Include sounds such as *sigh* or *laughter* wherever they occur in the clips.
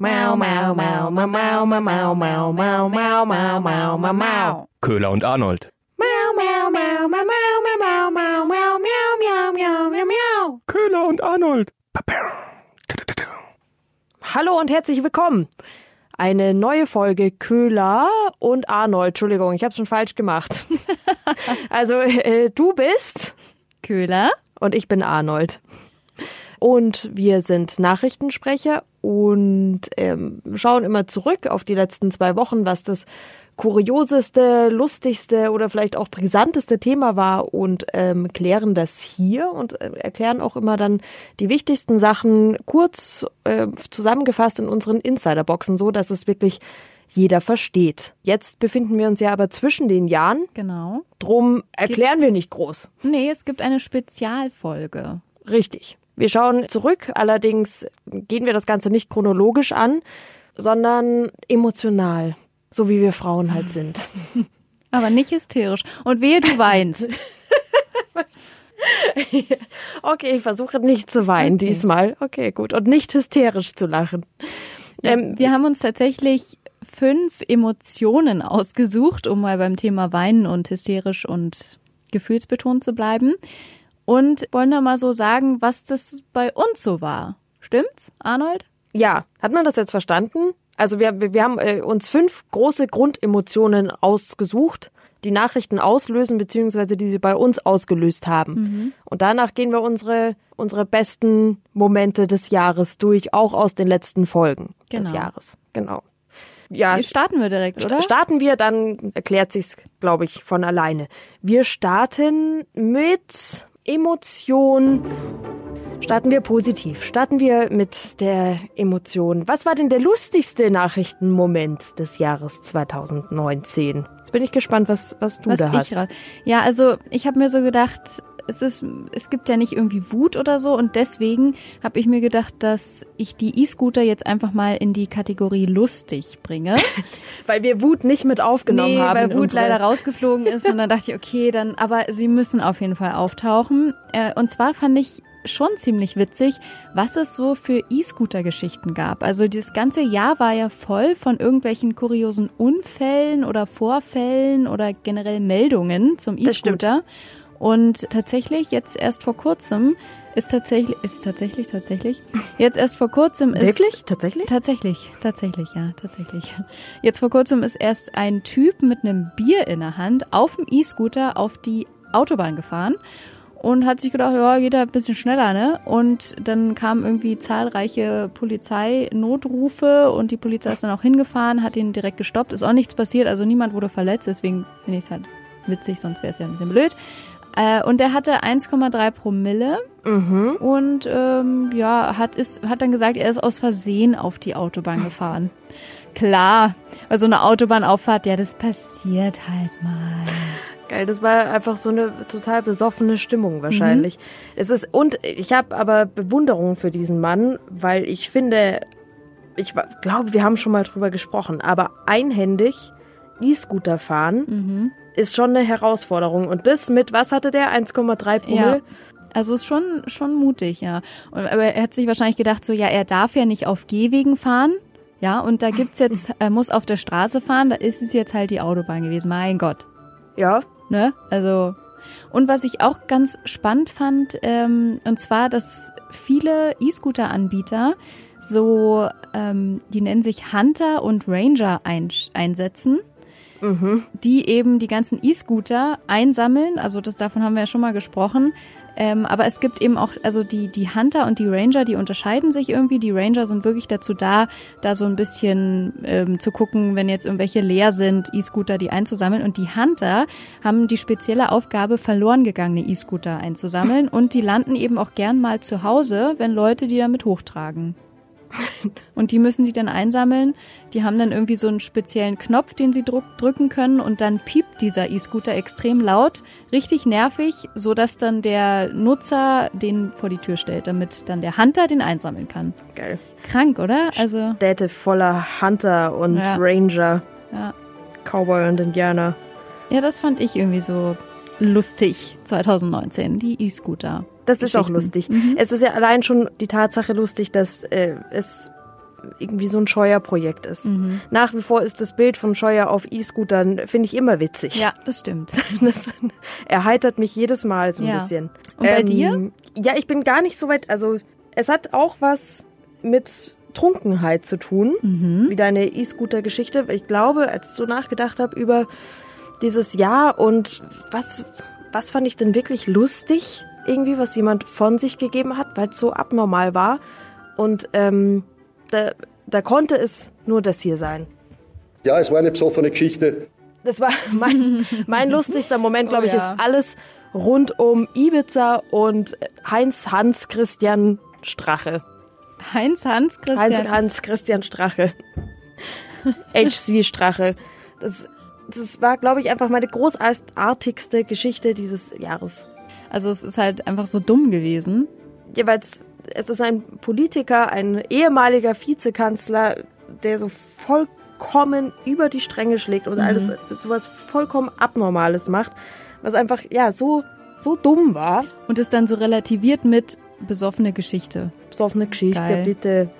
Mau, mau, mau, mau, mau, mau, mau, mau, mau, mau, mau, mau, mau, mau. Köhler und Arnold. Mau, mau, mau, mau, mau, mau, mau, mau, mau, miau, miau, miau, miau, miau. Köhler und Arnold. Hallo und herzlich willkommen. Eine neue Folge Köhler und Arnold. Entschuldigung, ich habe schon falsch gemacht. *laughs* also äh, du bist Köhler. und ich bin Arnold. Und wir sind Nachrichtensprecher und ähm, schauen immer zurück auf die letzten zwei Wochen, was das kurioseste, lustigste oder vielleicht auch brisanteste Thema war und ähm, klären das hier und äh, erklären auch immer dann die wichtigsten Sachen kurz äh, zusammengefasst in unseren Insiderboxen, so dass es wirklich jeder versteht. Jetzt befinden wir uns ja aber zwischen den Jahren, Genau. drum erklären wir nicht groß. Nee, es gibt eine Spezialfolge. Richtig. Wir schauen zurück, allerdings gehen wir das Ganze nicht chronologisch an, sondern emotional, so wie wir Frauen halt sind. *laughs* Aber nicht hysterisch. Und wehe, du weinst. *laughs* Okay, ich versuche nicht zu weinen Okay. diesmal. Okay, gut. Und nicht hysterisch zu lachen. Ähm, Wir haben uns tatsächlich fünf Emotionen ausgesucht, um mal beim Thema Weinen und hysterisch und gefühlsbetont zu bleiben. Und wollen da mal so sagen, was das bei uns so war. Stimmt's, Arnold? ja, hat man das jetzt verstanden? Also wir, wir haben äh, uns fünf große Grundemotionen ausgesucht, die Nachrichten auslösen, beziehungsweise die sie bei uns ausgelöst haben. Und danach gehen wir unsere, unsere besten Momente des Jahres durch, auch aus den letzten Folgen des Genau. Jahres. Genau. Ja, Starten wir direkt, oder? starten wir, dann erklärt sich's, glaube ich, von alleine. Wir starten mit Emotion. Starten wir positiv. Starten wir mit der Emotion. Was war denn der lustigste Nachrichtenmoment des Jahres 2019? Jetzt bin ich gespannt, was, was du was da hast. Ja, also ich habe mir so gedacht, es ist, es gibt ja nicht irgendwie Wut oder so und deswegen habe ich mir gedacht, dass ich die E-Scooter jetzt einfach mal in die Kategorie lustig bringe. *laughs* Weil wir Wut nicht mit aufgenommen nee, haben. weil Wut unsere- leider rausgeflogen ist und dann dachte ich, okay, dann, aber sie müssen auf jeden Fall auftauchen. Äh, Und zwar fand ich schon ziemlich witzig, was es so für E-Scooter-Geschichten gab. Also das ganze Jahr war ja voll von irgendwelchen kuriosen Unfällen oder Vorfällen oder generell Meldungen zum. E-Scooter. Und tatsächlich, jetzt erst vor kurzem, ist tatsächlich, ist tatsächlich, tatsächlich, jetzt erst vor kurzem ist. Wirklich? Tatsächlich? Tatsächlich, tatsächlich, ja, tatsächlich. Jetzt vor kurzem ist erst ein Typ mit einemEr in der Hand auf dem E-Scooter auf die Autobahn gefahren und hat sich gedacht, ja, geht da ein bisschen schneller, ne? Und dann kamen irgendwie zahlreiche Polizeinotrufe und die Polizei ist dann auch hingefahren, hat ihn direkt gestoppt. Ist auch nichts passiert, also niemand wurde verletzt, deswegen finde ich es halt witzig, sonst wäre es ja ein bisschen blöd. Äh, und er hatte 1,3 Promille Mhm. und ähm, ja, hat, ist, hat dann gesagt, er ist aus Versehen auf die Autobahn gefahren. *laughs* Klar, bei so einer Autobahnauffahrt, ja, das passiert halt mal. Geil, das war einfach so eine total besoffene Stimmung wahrscheinlich. Es ist und ich habe aber Bewunderung für diesen Mann, weil ich finde, ich glaube, wir haben schon mal drüber gesprochen, aber einhändig E-Scooter fahren ist schon eine Herausforderung und das mit was hatte der 1,3 Promille? Ja. Also ist schon, schon mutig, ja. Und, aber er hat sich wahrscheinlich gedacht, so, ja, er darf ja nicht auf Gehwegen fahren. Ja, und da gibt's jetzt, *laughs* er muss auf der Straße fahren, da ist es jetzt halt die Autobahn gewesen. Mein Gott. Ja. Ne? Also. Und was ich auch ganz spannend fand, ähm, und zwar, dass viele E-Scooter-Anbieter so, ähm, die nennen sich Hunter und Ranger ein, einsetzen, die eben die ganzen E-Scooter einsammeln. Also das davon haben wir ja schon mal gesprochen. Ähm, aber es gibt eben auch, also die, die Hunter und die Ranger, die unterscheiden sich irgendwie. Die Ranger sind wirklich dazu da, da so ein bisschen ähm, zu gucken, wenn jetzt irgendwelche leer sind, E-Scooter, die einzusammeln. Und die Hunter haben die spezielle Aufgabe, verloren gegangene E-Scooter einzusammeln. und die landen eben auch gern mal zu Hause, wenn Leute die damit hochtragen. Und die müssen die dann einsammeln. Die haben dann irgendwie so einen speziellen Knopf, den sie druck drücken können und dann piept dieser E-Scooter extrem laut, richtig nervig, so dass dann der Nutzer den vor die Tür stellt, damit dann der Hunter den einsammeln kann. Geil. Krank, oder? Also, Städte voller Hunter und Ja. Ranger, ja. Cowboy und Indianer. Ja, das fand ich irgendwie so lustig 2019, die E-Scooter. Das ist auch lustig. Es ist ja allein schon die Tatsache lustig, dass äh, es irgendwie so ein Scheuer-Projekt ist. Nach wie vor ist das Bild von Scheuer auf E-Scootern, finde ich immer witzig. Ja, das stimmt. *laughs* Das erheitert mich jedes Mal so ein Ja. bisschen. Und bei dir? Ja, ich bin gar nicht so weit. Also, es hat auch was mit Trunkenheit zu tun, Mhm. wie deine E-Scooter-Geschichte. Ich glaube, als ich so nachgedacht habe über dieses Jahr und was, was fand ich denn wirklich lustig, irgendwie, was jemand von sich gegeben hat, weil es so abnormal war. Und ähm, da, da konnte es nur das hier sein. Ja, es war eine besoffene Geschichte. Das war *laughs* mein, mein *laughs* lustigster Moment, glaube Oh ich, ja. ist alles rund um Ibiza und Heinz Hans Christian Strache. Heinz Hans Heinz Christian. Hans Christian Strache. *laughs* HC Strache. Das, das war, glaube ich, einfach meine großartigste Geschichte dieses Jahres. Also es ist halt einfach so dumm gewesen. Jeweils, es ist ein Politiker, ein ehemaliger Vizekanzler, der so vollkommen über die Stränge schlägt und alles sowas vollkommen Abnormales macht, was einfach, ja, so, so dumm war. Und ist dann so relativiert mit besoffene Geschichte. Besoffene Geschichte, Geil. bitte.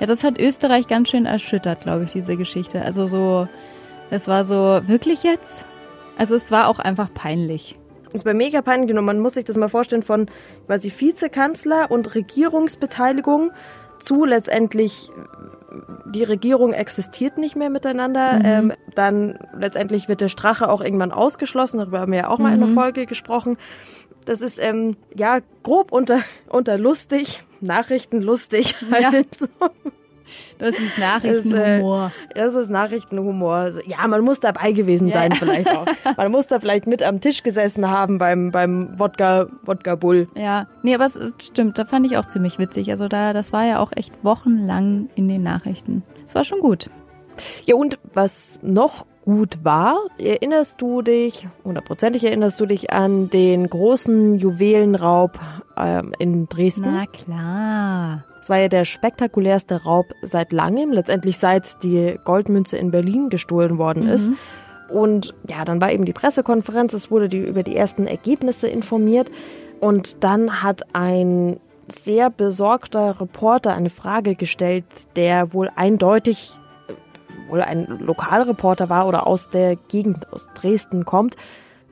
Ja, das hat Österreich ganz schön erschüttert, glaube ich, diese Geschichte. Also so, es war so, wirklich jetzt? Also es war auch einfach peinlich. Das ist bei mega peinlich und man muss sich das mal vorstellen von quasi Vizekanzler und Regierungsbeteiligung zu letztendlich die Regierung existiert nicht mehr miteinander. Ähm, dann letztendlich wird der Strache auch irgendwann ausgeschlossen. Darüber haben wir ja auch mal in der Folge gesprochen. Das ist ähm, ja grob unter *laughs* unter lustig, Nachrichten lustig. Ja. Halt so. Das ist *laughs* äh, Nachrichtenhumor. Das ist Nachrichtenhumor. Also, Ja, man muss dabei gewesen sein vielleicht auch. Man muss da vielleicht mit am Tisch gesessen haben beim, beim Wodka, Wodka Bull. Ja, nee, aber es stimmt, da fand ich auch ziemlich witzig. Also da, das war ja auch echt wochenlang in den Nachrichten. Es war schon gut. Ja, und was noch gut war, erinnerst du dich, hundertprozentig erinnerst du dich an den großen Juwelenraub ähm, in Dresden? Na klar. Es war ja der spektakulärste Raub seit langem, letztendlich seit die Goldmünze in Berlin gestohlen worden ist. Und ja, dann war eben die Pressekonferenz, es wurde die, über die ersten Ergebnisse informiert. Und dann hat ein sehr besorgter Reporter eine Frage gestellt, der wohl eindeutig äh, wohl ein Lokalreporter war oder aus der Gegend, aus Dresden kommt.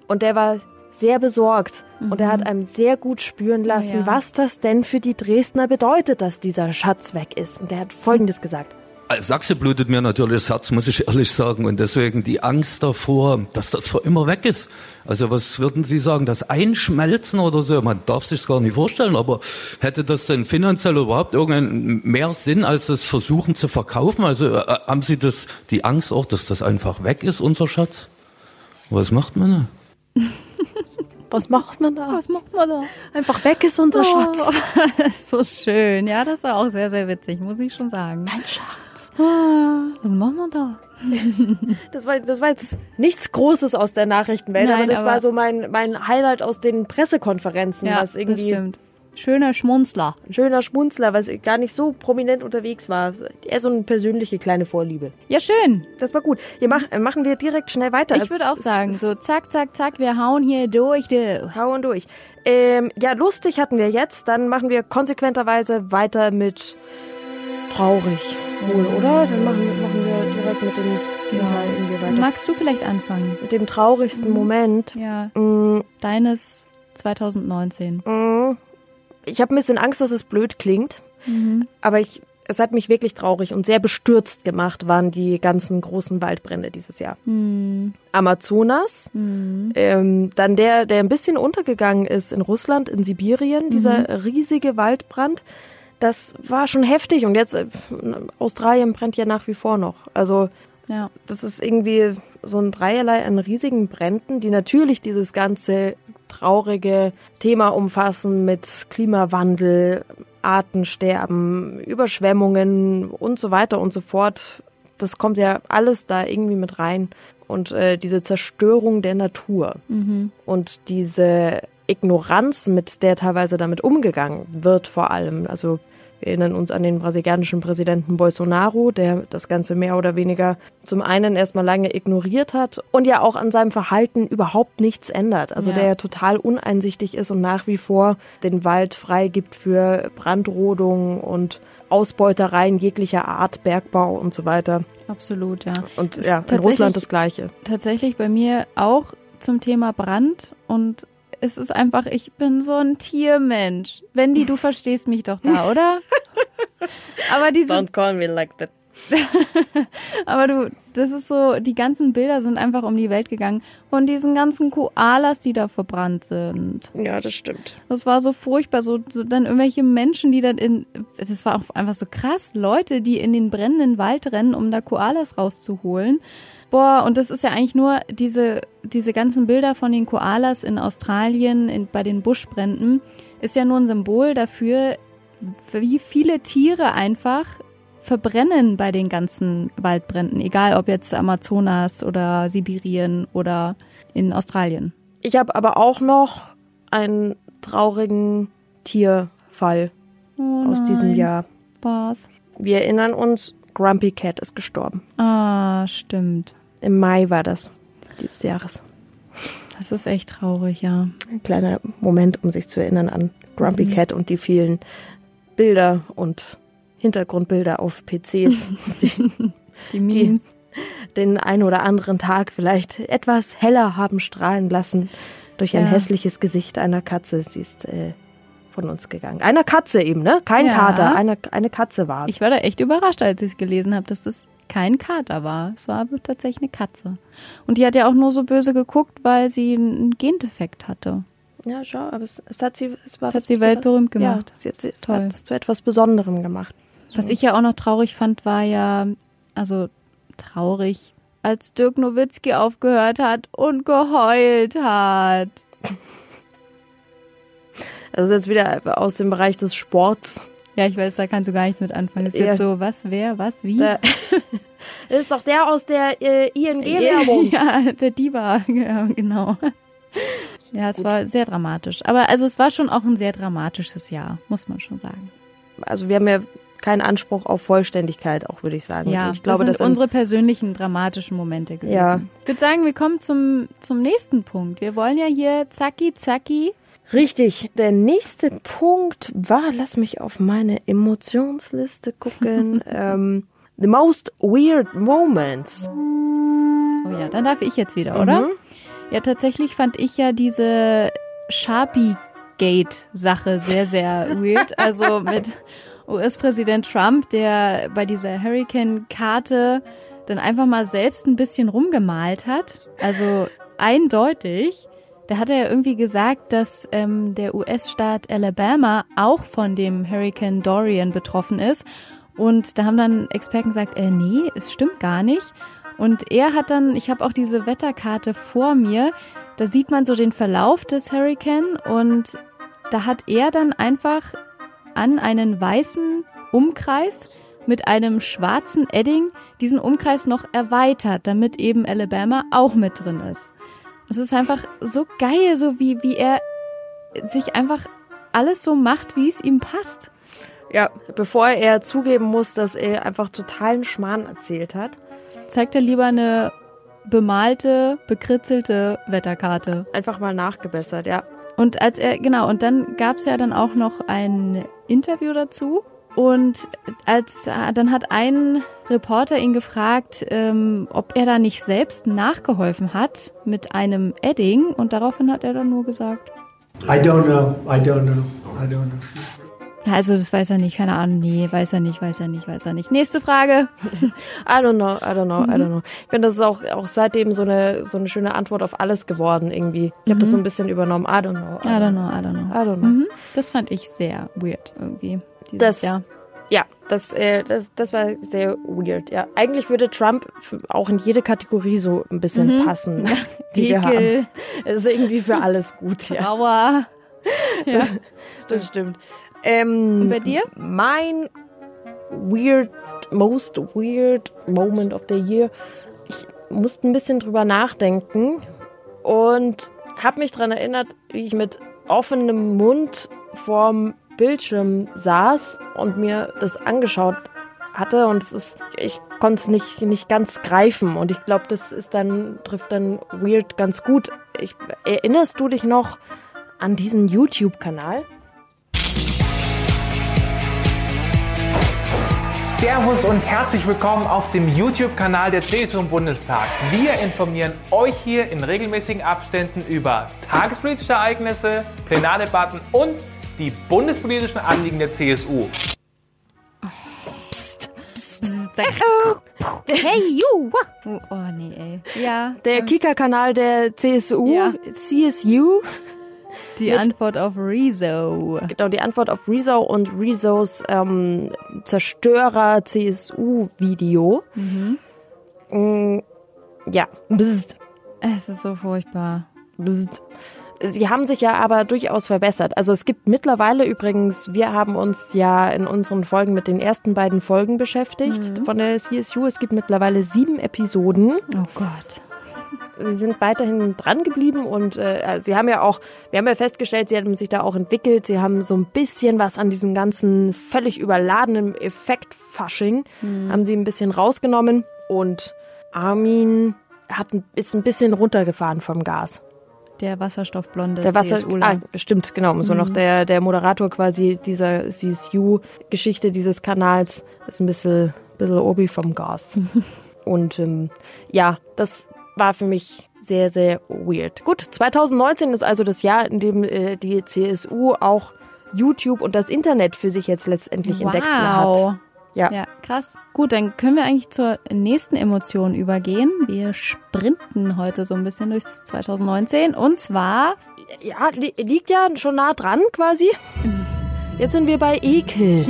Und der war sehr besorgt und er hat einem sehr gut spüren lassen, ja. was das denn für die Dresdner bedeutet, dass dieser Schatz weg ist. Und der hat Folgendes gesagt. Als Sachse blutet mir natürlich das Herz, muss ich ehrlich sagen. Und deswegen die Angst davor, dass das für immer weg ist. Also was würden Sie sagen, das Einschmelzen oder so? Man darf sich gar nicht vorstellen, aber hätte das denn finanziell überhaupt irgendeinen mehr Sinn, als das Versuchen zu verkaufen? Also äh, haben Sie das, die Angst auch, dass das einfach weg ist, unser Schatz? Was macht man da? *laughs* Was macht man da? Was macht man da? Einfach weg ist unser Schatz. Das *laughs* ist so schön. Ja, das war auch sehr, sehr witzig, muss ich schon sagen. Mein Schatz. Was machen wir da? *laughs* Das war, das war jetzt nichts Großes aus der Nachrichtenwelt, Nein, aber das aber- war so mein, mein Highlight aus den Pressekonferenzen, Ja, was das irgendwie stimmt. Schöner Schmunzler. ein schöner Schmunzler, was gar nicht so prominent unterwegs war. Eher so eine persönliche kleine Vorliebe. Ja, schön. Das war gut. Hier mach, äh, machen wir direkt schnell weiter. Ich Es- würde auch sagen, es- so zack, zack, zack, wir hauen hier durch, du. Hauen durch. Ähm, ja, lustig hatten wir jetzt. Dann machen wir konsequenterweise weiter mit traurig. Wohl, oder? Dann machen, wir- machen wir direkt mit dem Gegenteil irgendwie weiter. Magst du vielleicht anfangen? Mit dem traurigsten Moment. Ja, Mm, deines 2019. mm. Ich habe ein bisschen Angst, dass es blöd klingt. Aber ich, es hat mich wirklich traurig und sehr bestürzt gemacht, waren die ganzen großen Waldbrände dieses Jahr. Amazonas, ähm, dann der, der ein bisschen untergegangen ist in Russland, in Sibirien, dieser riesige Waldbrand. Das war schon heftig und jetzt äh, Australien brennt ja nach wie vor noch. Also Ja. das ist irgendwie so ein Dreierlei an riesigen Bränden, die natürlich dieses ganze traurige Thema umfassen mit Klimawandel, Artensterben, Überschwemmungen und so weiter und so fort. Das kommt ja alles da irgendwie mit rein. Und äh, diese Zerstörung der Natur und diese Ignoranz, mit der teilweise damit umgegangen wird vor allem. Also erinnern uns an den brasilianischen Präsidenten Bolsonaro, der das Ganze mehr oder weniger zum einen erstmal lange ignoriert hat und ja auch an seinem Verhalten überhaupt nichts ändert. Also Ja. der ja total uneinsichtig ist und nach wie vor den Wald freigibt für Brandrodung und Ausbeutereien jeglicher Art, Bergbau und so weiter. Absolut, ja. Und ja, in Russland das Gleiche. Tatsächlich bei mir auch zum Thema Brand und es ist einfach, ich bin so ein Tiermensch. Wendy, du verstehst mich doch da, oder? *laughs* Aber diese, call me like that. *laughs* aber du, das ist so, die ganzen Bilder sind einfach um die Welt gegangen von diesen ganzen Koalas, die da verbrannt sind. Ja, das stimmt. Das war so furchtbar, so, so dann irgendwelche Menschen, die dann in, das war auch einfach so krass, Leute, die in den brennenden Wald rennen, um da Koalas rauszuholen. Boah, und das ist ja eigentlich nur diese, diese ganzen Bilder von den Koalas in Australien, in, bei den Buschbränden, ist ja nur ein Symbol dafür, wie viele Tiere einfach verbrennen bei den ganzen Waldbränden, egal ob jetzt Amazonas oder Sibirien oder in Australien. Ich habe aber auch noch einen traurigen Tierfall Oh aus diesem Jahr. Was? Wir erinnern uns, Grumpy Cat ist gestorben. Ah, stimmt. Im Mai war das dieses Jahres. Das ist echt traurig, ja. Ein kleiner Moment, um sich zu erinnern an Grumpy Cat und die vielen Bilder und Hintergrundbilder auf PCs, *laughs* die Die Memes. den ein oder anderen Tag vielleicht etwas heller haben strahlen lassen durch ein Ja. hässliches Gesicht einer Katze. Sie ist äh, von uns gegangen. Einer Katze eben, ne? Kein Ja. Kater, eine, eine Katze war es. Ich war da echt überrascht, als ich es gelesen habe, dass das kein Kater war. Es war aber tatsächlich eine Katze. Und die hat ja auch nur so böse geguckt, weil sie einen Gendefekt hatte. Ja, schau, aber es, es hat sie, es war was hat sie weltberühmt gemacht. Ja, sie, hat- sie es hat es zu etwas Besonderem gemacht. Was ich ja auch noch traurig fand, war ja, also traurig, als Dirk Nowitzki aufgehört hat und geheult hat. *laughs* Das ist jetzt wieder aus dem Bereich des Sports. Ja, ich weiß, da kannst du gar nichts mit anfangen. Das ist Ja. jetzt so, was, wer, was, wie? Da- Das *laughs* ist doch der aus der äh, ING-Werbung. *laughs* Ja, der Diva, ja, genau. Ja, es war sehr dramatisch. Aber also es war schon auch ein sehr dramatisches Jahr, muss man schon sagen. Also wir haben ja keinen Anspruch auf Vollständigkeit, auch würde ich sagen. Ja, ich glaube, das das sind unsere persönlichen dramatischen Momente gewesen. Ja. Ich würde sagen, wir kommen zum, zum nächsten Punkt. Wir wollen ja hier zacki, zacki. Richtig. Der nächste Punkt war, lass mich auf meine Emotionsliste gucken. *laughs* ähm, the most weird moments. Oh ja, dann darf ich jetzt wieder, oder? Ja, tatsächlich fand ich ja diese Sharpie-Gate-Sache sehr, sehr weird. Also mit *laughs* US-Präsident Trump, der bei dieser Hurricane-Karte dann einfach mal selbst ein bisschen rumgemalt hat. Also eindeutig. Da hat er ja irgendwie gesagt, dass ähm, der US-Staat Alabama auch von dem Hurricane Dorian betroffen ist. Und da haben dann Experten gesagt, äh, nee, es stimmt gar nicht. Und er hat dann, ich habe auch diese Wetterkarte vor mir, da sieht man so den Verlauf des Hurricane und da hat er dann einfach an einen weißen Umkreis mit einem schwarzen Edding diesen Umkreis noch erweitert, damit eben Alabama auch mit drin ist. Es ist einfach so geil, so wie, wie er sich einfach alles so macht, wie es ihm passt. Ja, bevor er zugeben muss, dass er einfach totalen Schmarrn erzählt hat. Zeigt er lieber eine bemalte, bekritzelte Wetterkarte. Einfach mal nachgebessert, ja. Und als er, genau, und dann gab es ja dann auch noch ein Interview dazu. Und als dann hat ein Reporter ihn gefragt, ähm, ob er da nicht selbst nachgeholfen hat mit einem Edding. Und daraufhin hat er dann nur gesagt, I don't know. I don't know. I don't know. Ja, also das weiß er nicht, keine Ahnung, nee, weiß er nicht, weiß er nicht, weiß er nicht. Nächste Frage. I don't know, I don't know, I don't know. Ich finde, das ist auch, auch seitdem so eine, so eine schöne Antwort auf alles geworden irgendwie. Ich habe das so ein bisschen übernommen. I don't know. I don't know, I don't know. I don't know. Mhm. Das fand ich sehr weird irgendwie. Das, Jahr. ja, das, äh, das, das war sehr weird. Ja, eigentlich würde Trump auch in jede Kategorie so ein bisschen passen, *laughs* die wir haben. Ekel, Es ist irgendwie für alles gut, ja. Trauer. Ja. Das stimmt. Ähm, Und bei dir? Mein weird, most weird moment of the year. Ich musste ein bisschen drüber nachdenken und habe mich daran erinnert, wie ich mit offenem Mund vorm Bildschirm saß und mir das angeschaut hatte und es ist, ich konnte es nicht, nicht ganz greifen und ich glaube, das ist dann, trifft dann Weird ganz gut. Ich, erinnerst du dich noch an diesen YouTube-Kanal? Servus und herzlich willkommen auf dem YouTube-Kanal der CSU im Bundestag. Wir informieren euch hier in regelmäßigen Abständen über tagespolitische Ereignisse, Plenardebatten und die bundespolitischen Anliegen der CSU. Hey, you! Oh, oh nee, ey. Ja. Der Kika-Kanal der CSU, Ja. CSU, Die Antwort auf Rezo. genau die Antwort auf Rezo und Rezos ähm, Zerstörer CSU-Video. Mm, ja, bzzt, Es ist so furchtbar. bzzt. Sie haben sich ja aber durchaus verbessert. Also es gibt mittlerweile übrigens, wir haben uns ja in unseren Folgen mit den ersten beiden Folgen beschäftigt von der CSU. Es gibt mittlerweile sieben Episoden. Oh Gott. Sie sind weiterhin dran geblieben und äh, sie haben ja auch, wir haben ja festgestellt, sie haben sich da auch entwickelt. Sie haben so ein bisschen was an diesem ganzen völlig überladenen Effekt-Fasching, haben sie ein bisschen rausgenommen und Armin hat, ein- ist ein bisschen runtergefahren vom Gas. Der wasserstoffblonde Der Wasser, CSUler. ah, stimmt, genau, so noch der, der Moderator quasi dieser CSU-Geschichte dieses Kanals ist ein bisschen, bisschen obi vom Gas. *laughs* Und ähm, ja, das war für mich sehr, sehr weird. Gut, 2019 ist also das Jahr, in dem äh, die CSU auch YouTube und das Internet für sich jetzt letztendlich entdeckt wow. hat. Ja. Ja, krass. Gut, dann können wir eigentlich zur nächsten Emotion übergehen. Wir sprinten heute so ein bisschen durchs 2019 und zwar Ja, li liegt ja schon nah dran quasi. Jetzt sind wir bei Ekel.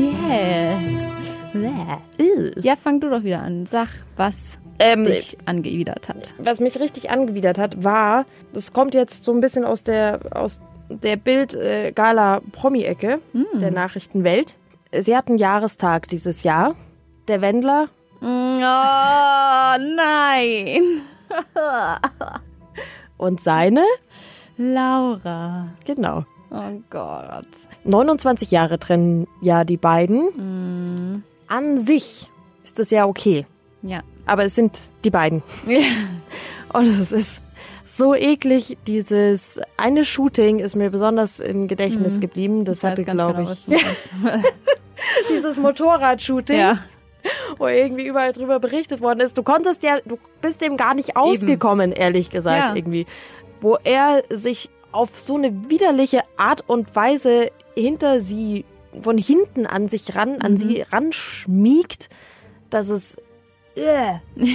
yeah. Ja, fang du doch wieder an. Sag, was Ähm, dich angewidert hat. was mich richtig angewidert hat, war, das kommt jetzt so ein bisschen aus der aus der Bild äh, Gala Promi Ecke der Nachrichtenwelt. Sie hatten Jahrestag dieses Jahr. Der Wendler Oh nein. *laughs* und seine, Laura. genau. Oh Gott. 29 Jahre trennen ja die beiden. An sich ist das ja okay, Ja. aber es sind die beiden. *laughs* Und es ist so eklig. Dieses eine Shooting ist mir besonders im Gedächtnis geblieben. Das Ich hatte, glaube genau, ich, *laughs* dieses Motorrad-Shooting. ja. wo irgendwie überall drüber berichtet worden ist. Du konntest ja, du bist dem gar nicht ausgekommen, ehrlich gesagt, Ja. irgendwie. Wo er sich auf so eine widerliche Art und Weise hinter sie, von hinten an sich ran, an sie ranschmiegt, dass es, äh, *laughs*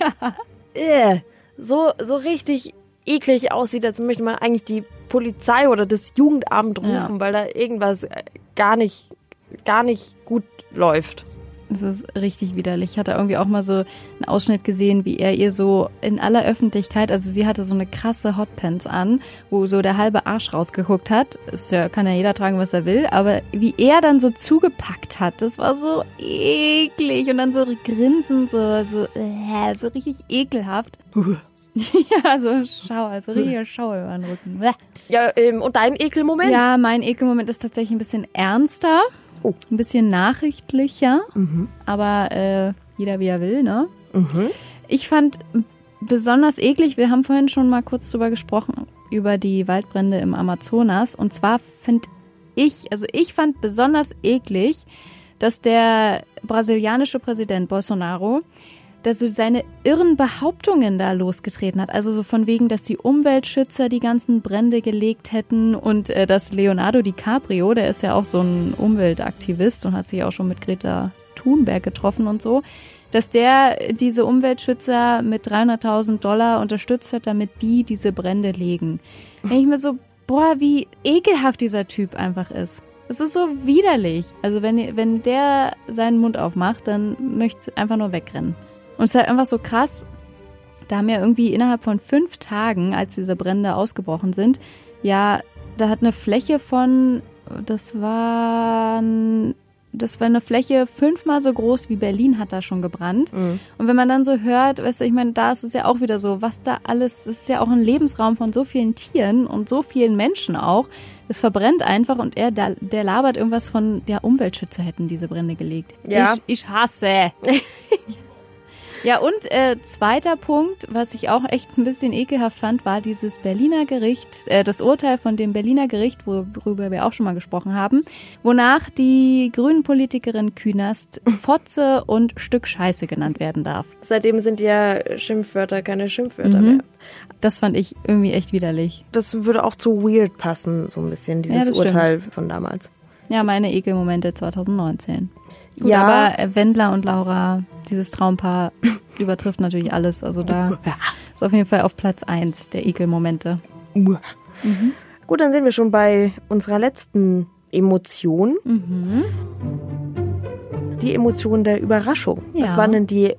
ja. äh, so, so richtig eklig aussieht, als möchte man eigentlich die Polizei oder das Jugendamt rufen, Ja. weil da irgendwas äh, gar nicht, gar nicht gut läuft. Das ist richtig widerlich. Ich hatte irgendwie auch mal so einen Ausschnitt gesehen, wie er ihr so in aller Öffentlichkeit, also sie hatte so eine krasse Hotpants an, wo so der halbe Arsch rausgeguckt hat. Ja, kann ja jeder tragen, was er will, aber wie er dann so zugepackt hat, das war so eklig und dann so grinsen, so, so, äh, so richtig ekelhaft. *laughs* ja, so Schau, also richtiger Schau über den Rücken. Ja, ähm, und dein Ekelmoment? Ja, mein Ekelmoment ist tatsächlich ein bisschen ernster, Oh. ein bisschen nachrichtlicher, aber äh, jeder wie er will, ne? Ich fand besonders eklig, wir haben vorhin schon mal kurz drüber gesprochen, über die Waldbrände im Amazonas. Und zwar finde ich, also ich fand besonders eklig, dass der brasilianische Präsident Bolsonaro dass so seine irren Behauptungen da losgetreten hat. Also so von wegen, dass die Umweltschützer die ganzen Brände gelegt hätten und äh, dass Leonardo DiCaprio, der ist ja auch so ein Umweltaktivist und hat sich auch schon mit Greta Thunberg getroffen und so, dass der diese Umweltschützer mit 300.000 Dollar unterstützt hat, damit die diese Brände legen. Denke ich mir so, boah, wie ekelhaft dieser Typ einfach ist. Es ist so widerlich. Also wenn, wenn der seinen Mund aufmacht, dann möchte ich einfach nur wegrennen. Und es ist halt einfach so krass. Da haben ja irgendwie innerhalb von fünf Tagen, als diese Brände ausgebrochen sind, ja, da hat eine Fläche von, das waren das war eine Fläche fünfmal so groß wie Berlin hat da schon gebrannt. Und wenn man dann so hört, weißt du, ich meine, da ist es ja auch wieder so, was da alles, es ist ja auch ein Lebensraum von so vielen Tieren und so vielen Menschen auch. Es verbrennt einfach und er, der, der labert irgendwas von, der Umweltschützer hätten diese Brände gelegt. Ja. Ich, ich hasse. *laughs* Ja, und äh, zweiter Punkt, was ich auch echt ein bisschen ekelhaft fand, war dieses Berliner Gericht, äh, das Urteil von dem Berliner Gericht, worüber wir auch schon mal gesprochen haben, wonach die grünen Politikerin Künast *laughs* Fotze und Stück Scheiße genannt werden darf. Seitdem sind ja Schimpfwörter keine Schimpfwörter mehr. Das fand ich irgendwie echt widerlich. Das würde auch zu weird passen, so ein bisschen, dieses Ja, das stimmt. Urteil von damals. Ja, meine Ekelmomente 2019. Gut, Ja. aber äh, Wendler und Laura, dieses Traumpaar, *laughs* übertrifft natürlich alles. Also da ist auf jeden Fall auf Platz eins der Ekelmomente. Gut, dann sind wir schon bei unserer letzten Emotion. Die Emotion der Überraschung. Was Ja. waren denn die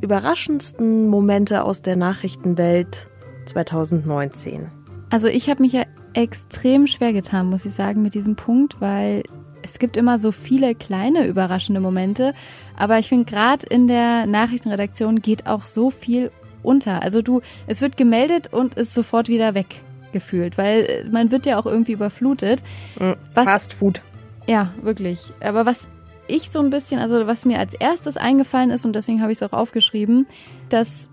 überraschendsten Momente aus der Nachrichtenwelt 2019? Also ich habe mich ja extrem schwer getan, muss ich sagen, mit diesem Punkt, weil es gibt immer so viele kleine überraschende Momente, aber ich finde gerade in der Nachrichtenredaktion geht auch so viel unter. Also du, es wird gemeldet und ist sofort wieder weg gefühlt, weil äh, man wird ja auch irgendwie überflutet. Was, Fast Food. ja, wirklich. Aber was ich so ein bisschen, also was mir als erstes eingefallen ist und deswegen habe ich es auch aufgeschrieben, dass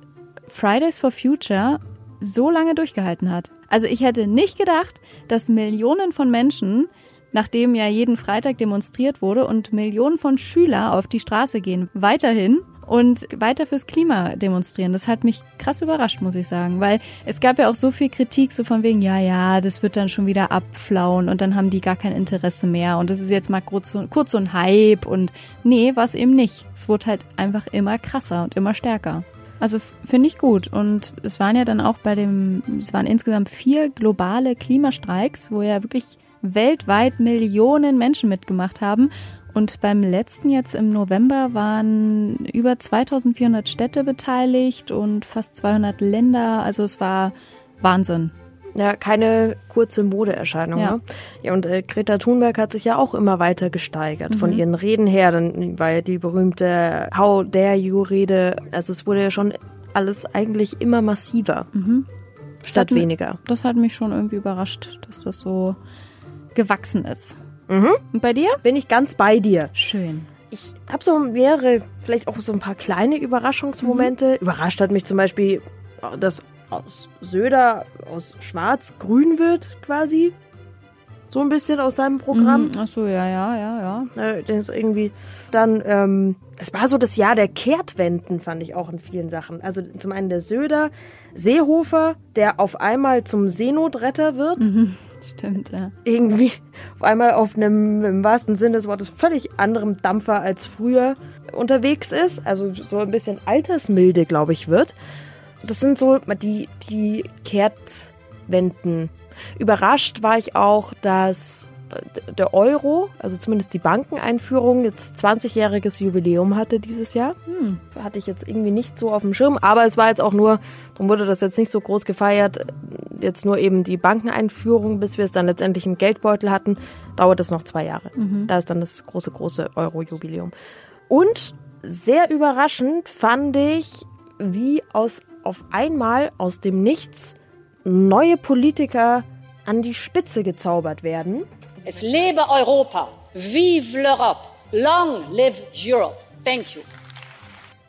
Fridays for Future so lange durchgehalten hat. Also ich hätte nicht gedacht, dass Millionen von Menschen, nachdem ja jeden Freitag demonstriert wurde und Millionen von Schüler auf die Straße gehen, weiterhin und weiter fürs Klima demonstrieren. Das hat mich krass überrascht, muss ich sagen, weil es gab ja auch so viel Kritik, so von wegen, ja, ja, das wird dann schon wieder abflauen und dann haben die gar kein Interesse mehr und das ist jetzt mal kurz so, kurz so ein Hype und nee, war es eben nicht. Es wurde halt einfach immer krasser und immer stärker. Also finde ich gut. Und es waren ja dann auch bei dem, es waren insgesamt vier globale Klimastreiks, wo ja wirklich weltweit Millionen Menschen mitgemacht haben. Und beim letzten jetzt im November waren über 2400 Städte beteiligt und fast 200 Länder. Also es war Wahnsinn. Ja, keine kurze Modeerscheinung. Ja. Ja, ja und äh, Greta Thunberg hat sich ja auch immer weiter gesteigert. Von ihren Reden her, dann war ja die berühmte How dare you Rede. Also es wurde ja schon alles eigentlich immer massiver. Statt hat mi- weniger. Das hat mich schon irgendwie überrascht, dass das so gewachsen ist. Und bei dir? Bin ich ganz bei dir. Schön. Ich habe so mehrere, vielleicht auch so ein paar kleine Überraschungsmomente. Überrascht hat mich zum Beispiel, dass aus Söder aus Schwarz grün wird quasi. So ein bisschen aus seinem Programm. Mhm. Ach so, ja, ja, ja, ja. Äh, das ist irgendwie dann, ähm, es war so das Jahr der Kehrtwenden, fand ich auch in vielen Sachen. Also zum einen der Söder, Seehofer, der auf einmal zum Seenotretter wird. *laughs* Stimmt, ja. Irgendwie auf einmal auf einem, im wahrsten Sinne des Wortes, völlig anderem Dampfer als früher unterwegs ist. Also so ein bisschen altersmilde, glaube ich, wird. Das sind so die, die Kehrtwenden. Überrascht war ich auch, dass der Euro, also zumindest die Bankeneinführung, jetzt 20-jähriges Jubiläum hatte dieses Jahr. Hatte ich jetzt irgendwie nicht so auf dem Schirm, aber es war jetzt auch nur, darum wurde das jetzt nicht so groß gefeiert, jetzt nur eben die Bankeneinführung, bis wir es dann letztendlich im Geldbeutel hatten, dauert es noch zwei Jahre. Da ist dann das große, große Euro-Jubiläum. Und sehr überraschend fand ich, wie aus, auf einmal aus dem Nichts neue Politiker an die Spitze gezaubert werden. Es lebe Europa. Vive l'Europe. Long live Europe. Thank you.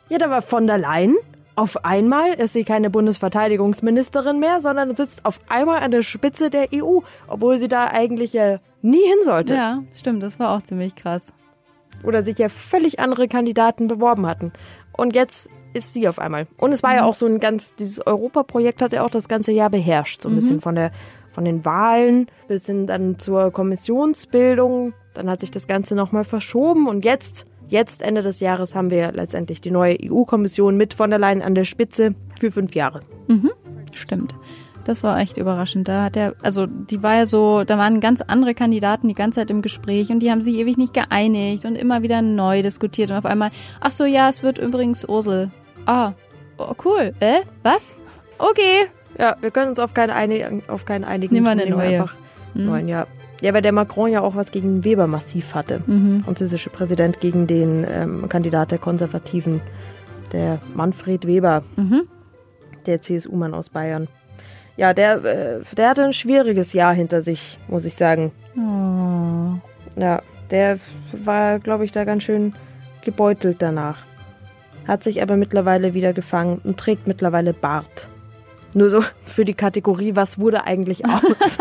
Ja, da war von der Leyen. Auf einmal ist sie keine Bundesverteidigungsministerin mehr, sondern sitzt auf einmal an der Spitze der EU, obwohl sie da eigentlich ja nie hin sollte. Ja, stimmt, das war auch ziemlich krass. Oder sich ja völlig andere Kandidaten beworben hatten. Und jetzt ist sie auf einmal. Und es war ja auch so ein ganz, dieses Europaprojekt hat ja auch das ganze Jahr beherrscht. So ein bisschen von der, von den Wahlen bis hin dann zur Kommissionsbildung. Dann hat sich das Ganze nochmal verschoben und jetzt, jetzt Ende des Jahres haben wir letztendlich die neue EU-Kommission mit von der Leyen an der Spitze für fünf Jahre. Stimmt. Das war echt überraschend. Da hat er, also die war ja so, da waren ganz andere Kandidaten die ganze Zeit im Gespräch und die haben sich ewig nicht geeinigt und immer wieder neu diskutiert und auf einmal, ach so, ja, es wird übrigens Ursel. Ah, oh, cool. Äh, was? Okay. Ja, wir können uns auf keinen einigen, auf keinen einigen. Nehmen wir eine nehmen neue. Einfach neuen, ja. Ja, weil der Macron ja auch was gegen Weber massiv hatte. Französische Präsident gegen den ähm, Kandidat der Konservativen, der Manfred Weber, der CSU-Mann aus Bayern. Ja, der, äh, der hatte ein schwieriges Jahr hinter sich, muss ich sagen. Ja, der war, glaube ich, da ganz schön gebeutelt danach. Hat sich aber mittlerweile wieder gefangen und trägt mittlerweile Bart. Nur so für die Kategorie, was wurde eigentlich *laughs* aus?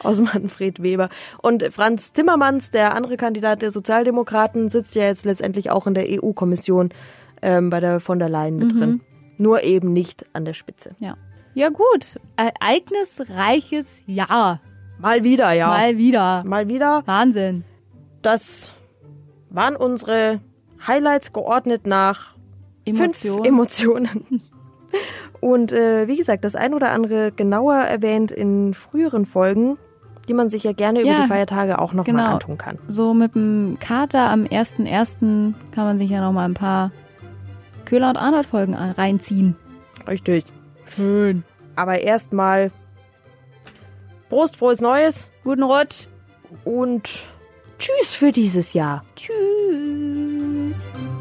*laughs* aus Manfred Weber. Und Franz Timmermans, der andere Kandidat der Sozialdemokraten, sitzt ja jetzt letztendlich auch in der EU-Kommission ähm, bei der von der Leyen mit drin. Nur eben nicht an der Spitze. Ja. Ja, gut. Ereignisreiches Jahr. Mal wieder, ja. Mal wieder. Mal wieder. Wahnsinn. Das waren unsere Highlights geordnet nach Emotion. fünf Emotionen. Und äh, wie gesagt, das ein oder andere genauer erwähnt in früheren Folgen, die man sich ja gerne über Ja, die Feiertage auch noch mal genau. antun kann. So mit dem Kater am 1.1. kann man sich ja noch mal ein paar Köhler und Arnold Folgen reinziehen. Richtig. Schön. Aber erstmal Prost, frohes Neues Guten Rutsch. und Tschüss für dieses Jahr. Tschüss. friends.